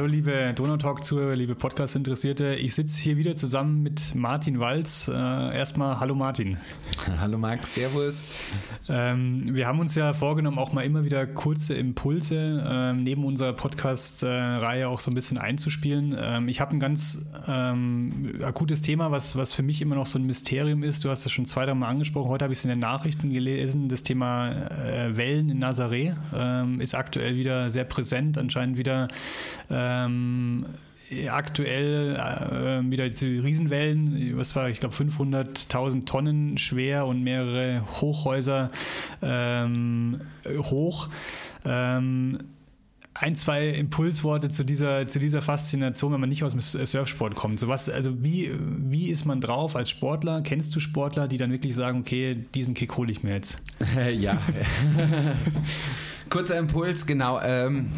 Hallo liebe Donautalk-Zuhörer, liebe Podcast-Interessierte. Ich sitze hier wieder zusammen mit Martin Walz. Äh, erstmal hallo Martin. Hallo Max, Servus. Ähm, wir haben uns ja vorgenommen, auch mal immer wieder kurze Impulse ähm, neben unserer Podcast-Reihe auch so ein bisschen einzuspielen. Ähm, ich habe ein ganz akutes Thema, was, was für mich immer noch so ein Mysterium ist. Du hast es schon zwei, drei Mal angesprochen. Heute habe ich es in den Nachrichten gelesen. Das Thema äh, Wellen in Nazaré ist aktuell wieder sehr präsent, anscheinend wieder ähm, aktuell äh, wieder die Riesenwellen, was war, ich glaube, 500.000 Tonnen schwer und mehrere Hochhäuser ähm, hoch. Ähm, ein, zwei Impulsworte zu dieser, zu dieser Faszination, wenn man nicht aus dem Surfsport kommt. So was, also wie, wie ist man drauf als Sportler? Kennst du Sportler, die dann wirklich sagen, okay, diesen Kick hole ich mir jetzt? ja. Kurzer Impuls, genau. Ähm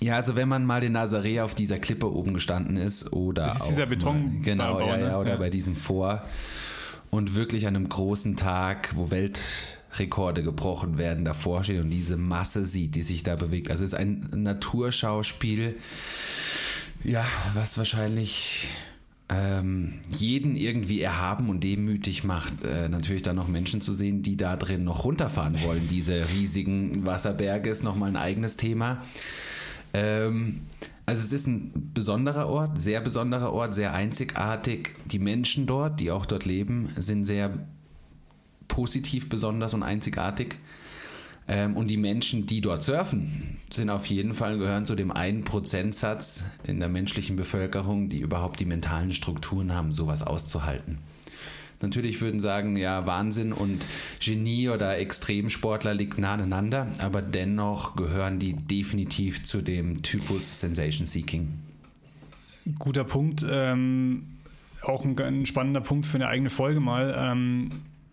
ja, also wenn man mal den Nazaré auf dieser Klippe oben gestanden ist oder das ist dieser Beton mal, genau ja, ja, oder ja. bei diesem Vor und wirklich an einem großen Tag, wo Weltrekorde gebrochen werden, davor steht und diese Masse sieht, die sich da bewegt. Also es ist ein Naturschauspiel, ja, was wahrscheinlich ähm, jeden irgendwie erhaben und demütig macht, äh, natürlich dann noch Menschen zu sehen, die da drin noch runterfahren wollen. Diese riesigen Wasserberge ist nochmal ein eigenes Thema. Ähm, also es ist ein besonderer Ort, sehr besonderer Ort, sehr einzigartig. Die Menschen dort, die auch dort leben, sind sehr positiv besonders und einzigartig. Ähm, und die Menschen, die dort surfen, sind auf jeden Fall, gehören zu dem einen Prozentsatz in der menschlichen Bevölkerung, die überhaupt die mentalen Strukturen haben, sowas auszuhalten. Natürlich würden sagen, ja, Wahnsinn und Genie oder Extremsportler liegt nah aneinander, aber dennoch gehören die definitiv zu dem Typus Sensation Seeking. Guter Punkt. Ähm, auch ein, ein, spannender Punkt für eine eigene Folge mal. Ähm,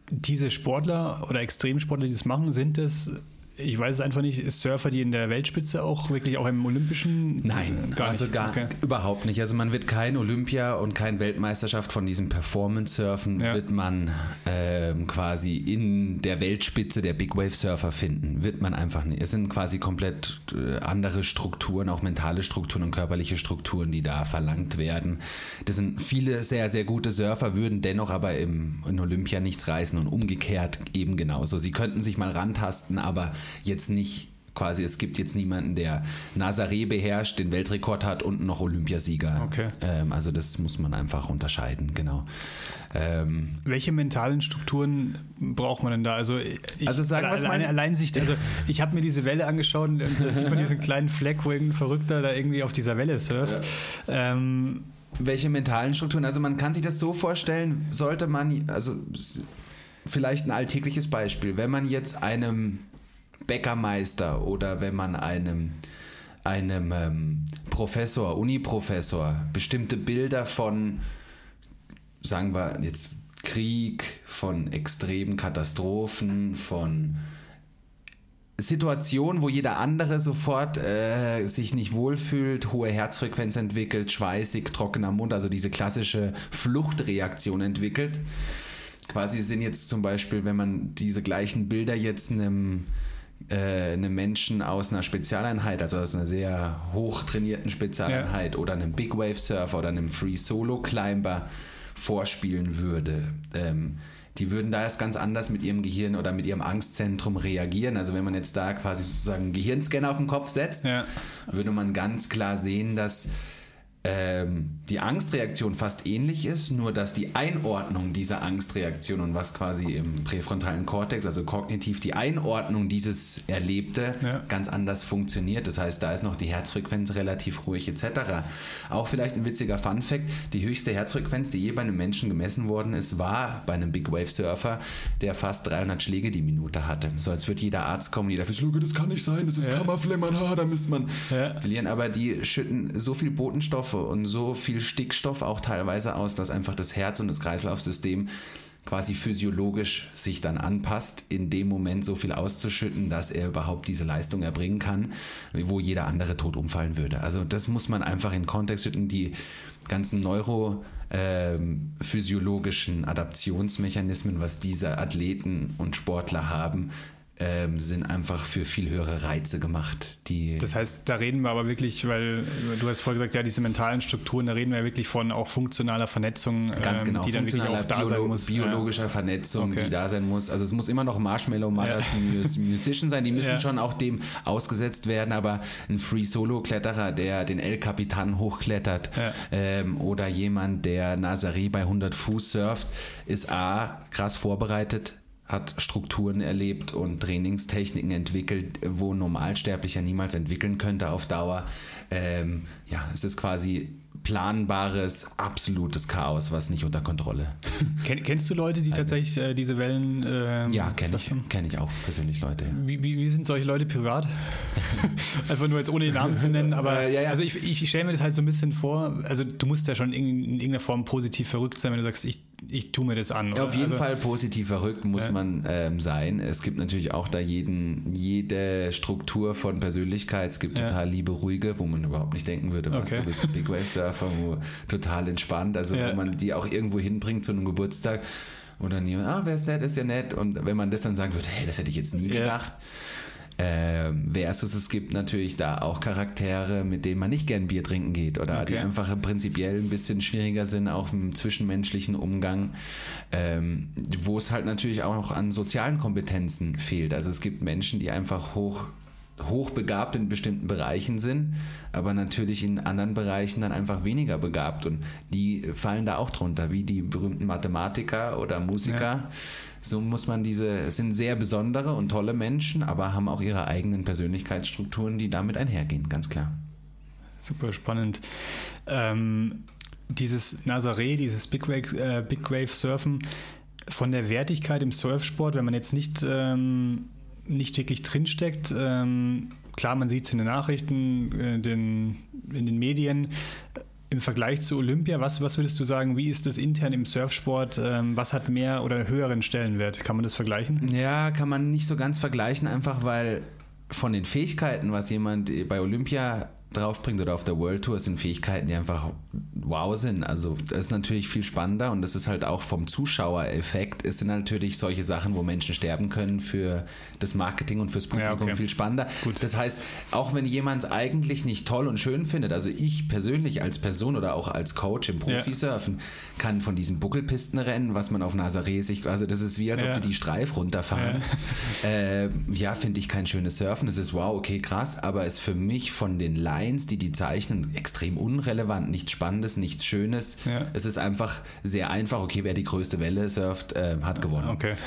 diese Sportler oder Extremsportler, die das machen, sind es ich weiß es einfach nicht, Surfer, die in der Weltspitze auch wirklich auch im Olympischen? Nein, gar also nicht. gar okay. überhaupt nicht. Also man wird kein Olympia und kein Weltmeisterschaft von diesem Performance-Surfen ja. wird man ähm, quasi in der Weltspitze der Big Wave Surfer finden. Wird man einfach nicht. Es sind quasi komplett äh, andere Strukturen, auch mentale Strukturen und körperliche Strukturen, die da verlangt werden. Das sind viele sehr, sehr gute Surfer, würden dennoch aber im, in Olympia nichts reißen und umgekehrt eben genauso. Sie könnten sich mal rantasten, aber jetzt nicht quasi, es gibt jetzt niemanden, der Nazaré beherrscht, den Weltrekord hat und noch Olympiasieger. Okay. Ähm, also das muss man einfach unterscheiden, genau. Ähm, Welche mentalen Strukturen braucht man denn da? Also, ich, also sagen, alleine, allein sich, also ich habe mir diese Welle angeschaut und da sieht man diesen kleinen Fleck, wo irgendein Verrückter da irgendwie auf dieser Welle surft. Ja. Ähm, welche mentalen Strukturen? Also man kann sich das so vorstellen, sollte man, also vielleicht ein alltägliches Beispiel, wenn man jetzt einem Bäckermeister oder wenn man einem, einem ähm, Professor, Uniprofessor bestimmte Bilder von, sagen wir jetzt Krieg, von extremen Katastrophen, von Situationen, wo jeder andere sofort äh, sich nicht wohlfühlt, hohe Herzfrequenz entwickelt, schweißig, trockener Mund, also diese klassische Fluchtreaktion entwickelt. Quasi sind jetzt zum Beispiel, wenn man diese gleichen Bilder jetzt einem äh, einem Menschen aus einer Spezialeinheit, also aus einer sehr hoch trainierten Spezialeinheit ja. oder einem Big Wave Surfer oder einem Free Solo Climber vorspielen würde. Ähm, die würden da erst ganz anders mit ihrem Gehirn oder mit ihrem Angstzentrum reagieren. Also wenn man jetzt da quasi sozusagen einen Gehirnscanner auf den Kopf setzt, ja. würde man ganz klar sehen, dass ähm, die Angstreaktion fast ähnlich ist, nur dass die Einordnung dieser Angstreaktion und was quasi im präfrontalen Kortex, also kognitiv die Einordnung dieses Erlebte ja. ganz anders funktioniert. Das heißt, da ist noch die Herzfrequenz relativ ruhig etc. Auch vielleicht ein witziger Fun Fact, die höchste Herzfrequenz, die je bei einem Menschen gemessen worden ist, war bei einem Big Wave Surfer, der fast 300 Schläge die Minute hatte. So als würde jeder Arzt kommen, jeder Physiologe, das kann nicht sein, das ist ja. Kammerflimmern, ha, da müsste man ja. verlieren. Aber die schütten so viel Botenstoffe Stoffe und so viel Stickstoff auch teilweise aus, dass einfach das Herz und das Kreislaufsystem quasi physiologisch sich dann anpasst, in dem Moment so viel auszuschütten, dass er überhaupt diese Leistung erbringen kann, wo jeder andere tot umfallen würde. Also das muss man einfach in Kontext schütten. Die ganzen neurophysiologischen ähm, Adaptionsmechanismen, was diese Athleten und Sportler haben, ähm, sind einfach für viel höhere Reize gemacht. Die das heißt, da reden wir aber wirklich, weil du hast vorher gesagt, ja, diese mentalen Strukturen, da reden wir ja wirklich von auch funktionaler Vernetzung, ganz genau, ähm, die dann wirklich auch da Biolo sein muss. biologischer Vernetzung, Okay. die da sein muss. Also es muss immer noch Marshmallow Mothers Mus- Musician sein, die müssen Ja. schon auch dem ausgesetzt werden, aber ein Free Solo Kletterer, der den El Capitan hochklettert Ja. ähm, oder jemand, der Nazaré bei 100 Fuß surft, ist A, krass vorbereitet, hat Strukturen erlebt und Trainingstechniken entwickelt, wo Normalsterblicher niemals entwickeln könnte auf Dauer. Ähm, ja, es ist quasi planbares, absolutes Chaos, was nicht unter Kontrolle. Ken, kennst du Leute, die tatsächlich äh, diese Wellen ähm, Ja, kenne ich, kenn ich auch persönlich Leute. Wie, wie, wie sind solche Leute privat? Einfach nur jetzt ohne den Namen zu nennen, aber Äh, ja, ja. also ich, ich stelle mir das halt so ein bisschen vor, also du musst ja schon in, in irgendeiner Form positiv verrückt sein, wenn du sagst, ich, ich tue mir das an. Oder? auf jeden also, Fall positiv verrückt muss Ja. man ähm, sein. Es gibt natürlich auch da jeden, jede Struktur von Persönlichkeit. Es gibt Ja. total liebe, ruhige, wo man überhaupt nicht denken würde, was Okay. du bist ein Big Wave Surfer, wo total entspannt. Also Ja. wo man die auch irgendwo hinbringt zu einem Geburtstag. Und dann jemand, ah, wer ist nett, ist ja nett. Und wenn man das dann sagen würde, hey, das hätte ich jetzt nie Ja. Ähm, versus es gibt natürlich da auch Charaktere, mit denen man nicht gern Bier trinken geht oder die Okay. einfach prinzipiell ein bisschen schwieriger sind, auch im zwischenmenschlichen Umgang, ähm, wo es halt natürlich auch noch an sozialen Kompetenzen fehlt. Also es gibt Menschen, die einfach hoch hochbegabt in bestimmten Bereichen sind, aber natürlich in anderen Bereichen dann einfach weniger begabt und die fallen da auch drunter, wie die berühmten Mathematiker oder Musiker. So muss man diese, es sind sehr besondere und tolle Menschen, aber haben auch ihre eigenen Persönlichkeitsstrukturen, die damit einhergehen, ganz klar. Super spannend. Ähm, dieses Nazaré, dieses Big Wave, äh, Big Wave Surfen, von der Wertigkeit im Surfsport, wenn man jetzt nicht, ähm, nicht wirklich drinsteckt, ähm, klar, man sieht es in den Nachrichten, äh, den, in den Medien. Im Vergleich zu Olympia, was, was würdest du sagen, wie ist das intern im Surfsport? Ähm, was hat mehr oder höheren Stellenwert? Kann man das vergleichen? Ja, kann man nicht so ganz vergleichen, einfach weil von den Fähigkeiten, was jemand bei Olympia draufbringt oder auf der World Tour, sind Fähigkeiten, die einfach wow sind. Also das ist natürlich viel spannender und das ist halt auch vom Zuschauereffekt, es sind natürlich solche Sachen, wo Menschen sterben können für das Marketing und fürs Publikum Ja, okay. viel spannender. Gut. Das heißt, auch wenn jemand es eigentlich nicht toll und schön findet, also ich persönlich als Person oder auch als Coach im Profisurfen, kann von diesen Buckelpistenrennen, was man auf Nazaré sich, also das ist wie, als Ja. ob die die Streif runterfahren. Äh, ja, finde ich kein schönes Surfen. Es ist wow, okay, krass, aber ist für mich von den Lines, die die zeichnen, extrem unrelevant. Nichts Spannendes, nichts Schönes. Ja. Es ist einfach sehr einfach. Okay, wer die größte Welle surft, äh, hat gewonnen. Okay.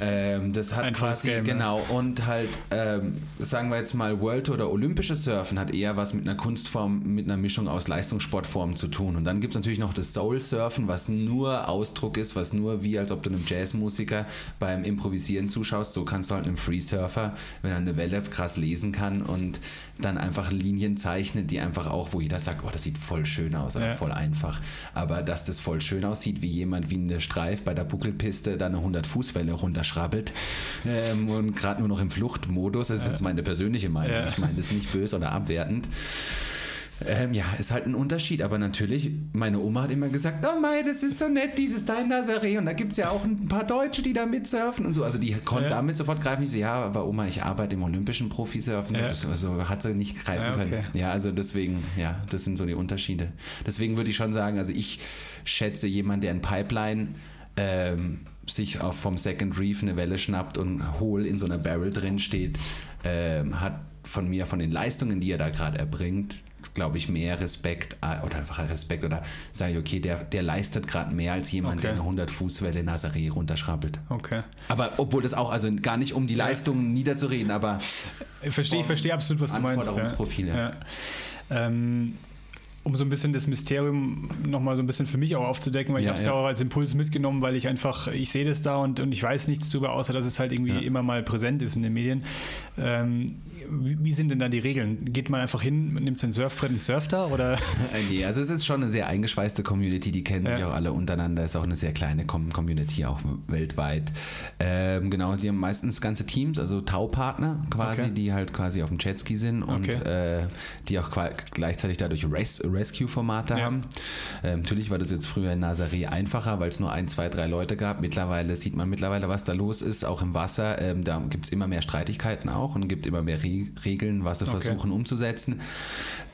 Ähm, das hat Einfaches quasi, Game, ja. genau, und halt, ähm, sagen wir jetzt mal, World oder olympisches Surfen hat eher was mit einer Kunstform, mit einer Mischung aus Leistungssportformen zu tun. Und dann gibt es natürlich noch das Soul-Surfen, was nur Ausdruck ist, was nur wie, als ob du einem Jazzmusiker beim Improvisieren zuschaust. So kannst du halt einem Free-Surfer, wenn er eine Welle krass lesen kann und dann einfach Linien zeichnet, die einfach auch, wo jeder sagt, oh, das sieht voll schön aus, oder Ja. voll einfach. Aber dass das voll schön aussieht, wie jemand wie eine Streif bei der Buckelpiste da eine 100-Fuß-Welle runterschrabbelt ähm, und gerade nur noch im Fluchtmodus, das ist jetzt meine persönliche Meinung, Ja. ich meine das nicht böse oder abwertend. Ähm, ja, ist halt ein Unterschied, aber natürlich, meine Oma hat immer gesagt, oh Mai, das ist so nett, dieses Dein Nazaré und da gibt es ja auch ein paar Deutsche, die da mitsurfen und so, also die konnte Ja. damit sofort greifen. Ich so, ja, aber Oma, ich arbeite im olympischen Profisurfen, Ja. so, also hat sie nicht greifen Ja, okay. können. Ja, also deswegen, ja, das sind so die Unterschiede. Deswegen würde ich schon sagen, also ich schätze jemand, der in Pipeline ähm, sich auf vom Second Reef eine Welle schnappt und hohl in so einer Barrel drin steht, ähm, hat von mir, von den Leistungen, die er da gerade erbringt, glaube ich, mehr Respekt äh, oder einfach Respekt oder sage ich, okay, der, der leistet gerade mehr als jemand, Okay. der eine 100-Fuß-Welle in Nazaré runterschrabbelt. Okay. Aber obwohl das auch, also gar nicht um die Leistungen niederzureden, aber Ich verstehe, ich verstehe absolut, was du meinst. Anforderungsprofile. Ja. Ja. Ähm, um so ein bisschen das Mysterium nochmal so ein bisschen für mich auch aufzudecken, weil ich Ja, habe es ja. ja. auch als Impuls mitgenommen, weil ich einfach, ich sehe das da und, und ich weiß nichts darüber, außer dass es halt irgendwie Ja. immer mal präsent ist in den Medien. Ähm, wie, wie sind denn da die Regeln? Geht man einfach hin, nimmt sein Surfbrett und surft da? Oder? Äh, nee, also es ist schon eine sehr eingeschweißte Community, die kennen sich auch alle untereinander, ist auch eine sehr kleine Com Community, auch weltweit. Ähm, genau, die haben meistens ganze Teams, also Taupartner quasi, Okay. die halt quasi auf dem Jetski sind und Okay. äh, die auch gleichzeitig dadurch Race, Rescue-Formate ja. haben. Ähm, natürlich war das jetzt früher in Nazaré einfacher, weil es nur ein, zwei, drei Leute gab. Mittlerweile sieht man mittlerweile, was da los ist, auch im Wasser. Ähm, da gibt es immer mehr Streitigkeiten auch und gibt immer mehr Re Regeln, was sie okay. versuchen umzusetzen.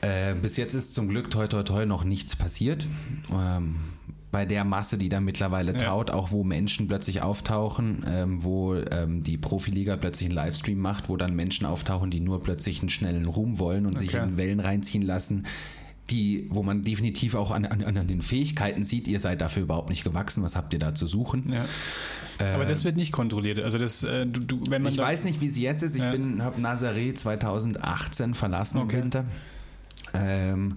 Äh, bis jetzt ist zum Glück toi toi toi noch nichts passiert. Ähm, bei der Masse, die da mittlerweile ja. taut, auch wo Menschen plötzlich auftauchen, ähm, wo ähm, die Profiliga plötzlich einen Livestream macht, wo dann Menschen auftauchen, die nur plötzlich einen schnellen Ruhm wollen und okay. sich in Wellen reinziehen lassen, die, wo man definitiv auch an, an, an, den Fähigkeiten sieht, ihr seid dafür überhaupt nicht gewachsen, was habt ihr da zu suchen? Ja. Aber das wird nicht kontrolliert. Also das, äh, du, du, wenn man ich weiß nicht, wie es jetzt ist. Ich ja. habe Nazaré 2018 verlassen okay. im Winter. Ähm,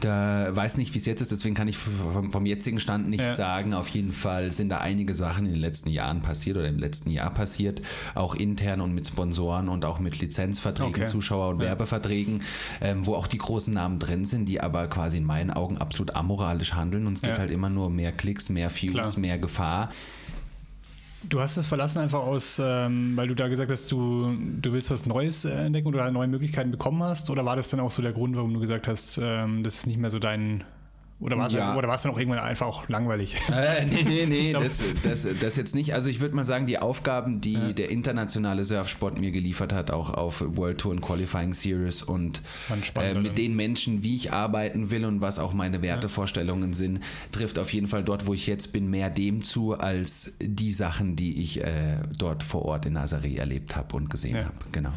da weiß nicht, wie es jetzt ist, deswegen kann ich vom, vom jetzigen Stand nicht ja. sagen. Auf jeden Fall sind da einige Sachen in den letzten Jahren passiert oder im letzten Jahr passiert, auch intern und mit Sponsoren und auch mit Lizenzverträgen, okay. Zuschauer- und ja. Werbeverträgen, ähm, wo auch die großen Namen drin sind, die aber quasi in meinen Augen absolut amoralisch handeln und es gibt ja. halt immer nur mehr Klicks, mehr Views, Klar. mehr Gefahr. Du hast es verlassen einfach aus, ähm, weil du da gesagt hast, du, du willst was Neues äh, entdecken oder neue Möglichkeiten bekommen hast? Oder war das dann auch so der Grund, warum du gesagt hast, ähm, das ist nicht mehr so dein, oder war es ja. dann, dann auch irgendwann einfach auch langweilig? Äh, nee, nee, nee, das, das, das jetzt nicht. Also ich würde mal sagen, die Aufgaben, die ja. der internationale Surfsport mir geliefert hat, auch auf World Tour und Qualifying Series und äh, mit den Menschen, wie ich arbeiten will und was auch meine Wertevorstellungen ja. sind, trifft auf jeden Fall dort, wo ich jetzt bin, mehr dem zu, als die Sachen, die ich äh, dort vor Ort in Nazaré erlebt habe und gesehen habe. Genau.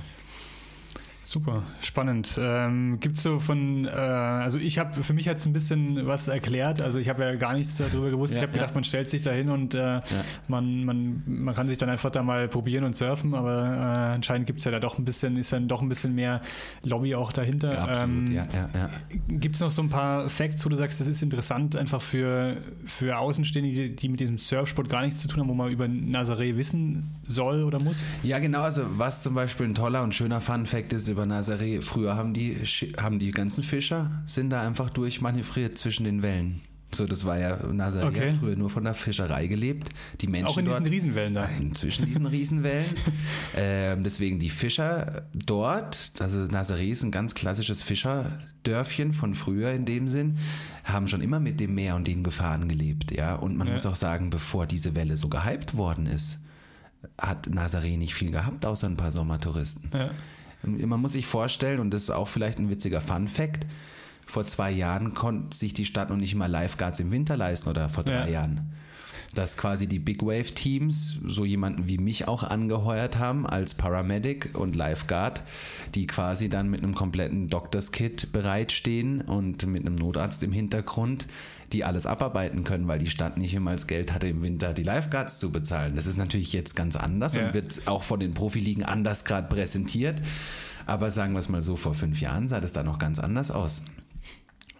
Super, spannend. Ähm, Gibt es so von, äh, also ich habe, für mich hat es ein bisschen was erklärt, also ich habe ja gar nichts darüber gewusst. Ja, ich habe gedacht, man stellt sich da hin und äh, ja. man, man, man kann sich dann einfach da mal probieren und surfen, aber äh, anscheinend gibt es ja da doch ein bisschen, ist dann doch ein bisschen mehr Lobby auch dahinter. Ja, absolut, ähm, ja, ja, ja. Gibt es noch so ein paar Facts, wo du sagst, das ist interessant einfach für, für Außenstehende, die, die mit diesem Surfsport gar nichts zu tun haben, wo man über Nazaré wissen soll oder muss? Ja, genau, also was zum Beispiel ein toller und schöner Fun-Fact ist über über Nazaré. Früher haben die, haben die ganzen Fischer, sind da einfach durchmanövriert zwischen den Wellen. So, das war ja, Nazaré okay. hat früher nur von der Fischerei gelebt. Die Menschen Auch in dort, diesen Riesenwellen da. Inzwischen diesen Riesenwellen. ähm, deswegen die Fischer dort, also Nazaré ist ein ganz klassisches Fischerdörfchen von früher in dem Sinn, haben schon immer mit dem Meer und den Gefahren gelebt, ja. Und man ja. muss auch sagen, bevor diese Welle so gehypt worden ist, hat Nazaré nicht viel gehabt, außer ein paar Sommertouristen. Ja. Man muss sich vorstellen, und das ist auch vielleicht ein witziger Fun-Fact, vor zwei Jahren konnte sich die Stadt noch nicht mal Lifeguards im Winter leisten oder vor drei ja. Jahren. Dass quasi die Big Wave Teams so jemanden wie mich auch angeheuert haben als Paramedic und Lifeguard, die quasi dann mit einem kompletten Doctors Kit bereitstehen und mit einem Notarzt im Hintergrund die alles abarbeiten können, weil die Stadt nicht immer das Geld hatte, im Winter die Lifeguards zu bezahlen. Das ist natürlich jetzt ganz anders ja. und wird auch von den Profiligen anders gerade präsentiert. Aber sagen wir es mal so, vor fünf Jahren sah das da noch ganz anders aus.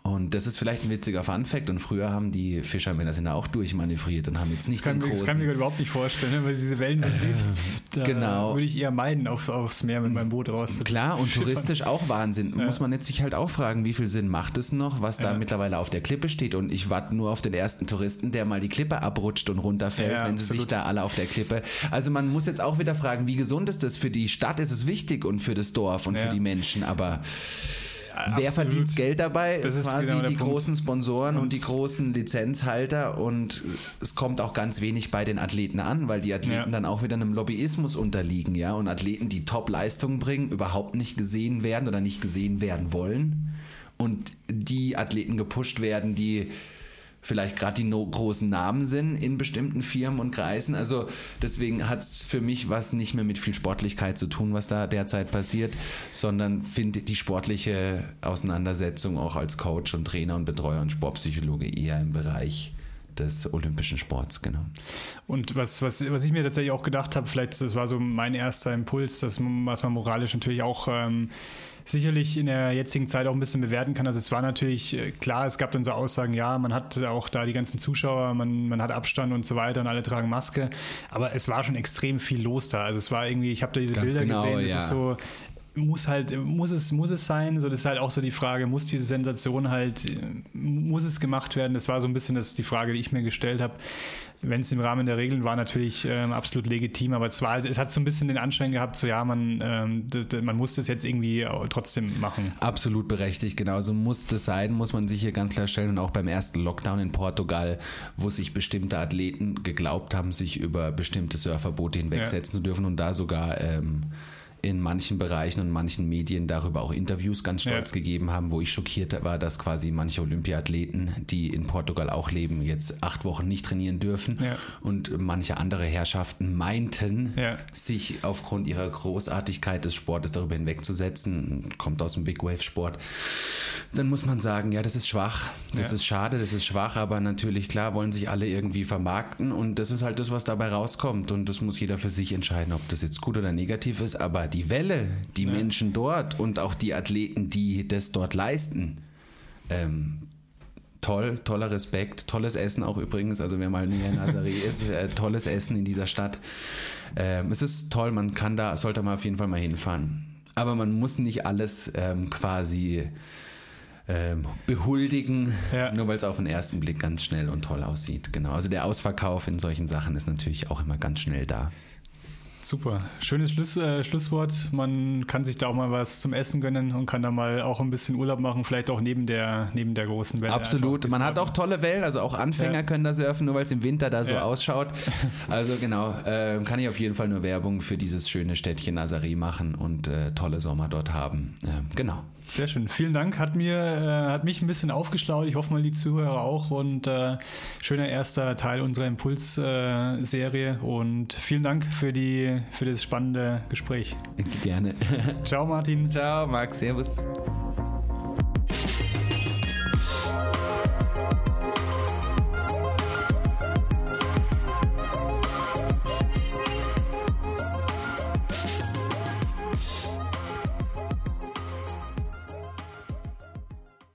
Und das ist vielleicht ein witziger Funfact. Und früher haben die Fischermänner sind da auch durchmanövriert und haben jetzt nicht das kann, den großen... Das kann ich mir überhaupt nicht vorstellen, ne? weil diese Wellen so sieht. Da genau. würde ich eher meiden, auf, aufs Meer mit meinem Boot raus. Klar, und touristisch auch Wahnsinn. Ja. Muss man jetzt sich halt auch fragen, wie viel Sinn macht es noch, was da ja. mittlerweile auf der Klippe steht. Und ich warte nur auf den ersten Touristen, der mal die Klippe abrutscht und runterfällt, ja, wenn sie sich da alle auf der Klippe... Also man muss jetzt auch wieder fragen, wie gesund ist das? Für die Stadt ist es wichtig und für das Dorf und für die Menschen, aber... Wer verdient Geld dabei? Das ist quasi genau die Punkt. großen Sponsoren und, und, die großen Lizenzhalter und es kommt auch ganz wenig bei den Athleten an, weil die Athleten ja. dann auch wieder einem Lobbyismus unterliegen, ja, und Athleten, die Top-Leistungen bringen, überhaupt nicht gesehen werden oder nicht gesehen werden wollen und die Athleten gepusht werden, die vielleicht gerade die no großen Namen sind in bestimmten Firmen und Kreisen. Also deswegen hat es für mich was nicht mehr mit viel Sportlichkeit zu tun, was da derzeit passiert, sondern finde die sportliche Auseinandersetzung auch als Coach und Trainer und Betreuer und Sportpsychologe eher im Bereich des olympischen Sports, genau. Und was, was, was ich mir tatsächlich auch gedacht habe, vielleicht das war so mein erster Impuls, dass, was man moralisch natürlich auch ähm, sicherlich in der jetzigen Zeit auch ein bisschen bewerten kann. Also es war natürlich äh, klar, es gab dann so Aussagen, ja, man hat auch da die ganzen Zuschauer, man, man hat Abstand und so weiter und alle tragen Maske, aber es war schon extrem viel los da. Also es war irgendwie, ich habe da diese Ganz Bilder genau, gesehen, es ja. ist so, muss halt, muss es, muss es sein? So, das ist halt auch so die Frage, muss diese Sensation halt, muss es gemacht werden? Das war so ein bisschen das, die Frage, die ich mir gestellt habe. Wenn es im Rahmen der Regeln war, natürlich ähm, absolut legitim, aber es war halt, es hat so ein bisschen den Anschein gehabt, so ja, man, ähm, man muss das jetzt irgendwie trotzdem machen. Absolut berechtigt, genauso muss das sein, muss man sich hier ganz klar stellen. Und auch beim ersten Lockdown in Portugal, wo sich bestimmte Athleten geglaubt haben, sich über bestimmte Surferboote hinwegsetzen ja. zu dürfen und da sogar ähm, in manchen Bereichen und manchen Medien darüber auch Interviews ganz stolz ja. gegeben haben, wo ich schockiert war, dass quasi manche Olympiathleten, die in Portugal auch leben, jetzt acht Wochen nicht trainieren dürfen ja. und manche andere Herrschaften meinten, ja. sich aufgrund ihrer Großartigkeit des Sportes darüber hinwegzusetzen, kommt aus dem Big Wave Sport, dann muss man sagen, ja, das ist schwach, das ist schade, das ist schwach, aber natürlich klar wollen sich alle irgendwie vermarkten und das ist halt das, was dabei rauskommt und das muss jeder für sich entscheiden, ob das jetzt gut oder negativ ist, aber die Welle, die ja. Menschen dort und auch die Athleten, die das dort leisten, ähm, toll, toller Respekt, tolles Essen auch übrigens. Also wer mal näher in Nazaré ist, äh, tolles Essen in dieser Stadt. Ähm, es ist toll, man kann da, sollte man auf jeden Fall mal hinfahren. Aber man muss nicht alles ähm, quasi ähm, behuldigen, ja. nur weil es auf den ersten Blick ganz schnell und toll aussieht. Genau. Also der Ausverkauf in solchen Sachen ist natürlich auch immer ganz schnell da. Super. Schönes Schluss, äh, Schlusswort. Man kann sich da auch mal was zum Essen gönnen und kann da mal auch ein bisschen Urlaub machen, vielleicht auch neben der, neben der großen Welle. Absolut. Man hat auch tolle Wellen, also auch Anfänger ja. können da surfen, nur weil es im Winter da so ja. ausschaut. Also genau, äh, kann ich auf jeden Fall nur Werbung für dieses schöne Städtchen Nazaré machen und äh, tolle Sommer dort haben. Äh, genau. Sehr schön. Vielen Dank. Hat mir, äh, hat mich ein bisschen aufgeschlaut. Ich hoffe mal die Zuhörer auch. Und äh, schöner erster Teil unserer Impulsserie. Äh, und vielen Dank für die, für das spannende Gespräch. Gerne. Ciao, Martin. Ciao, Max. Servus.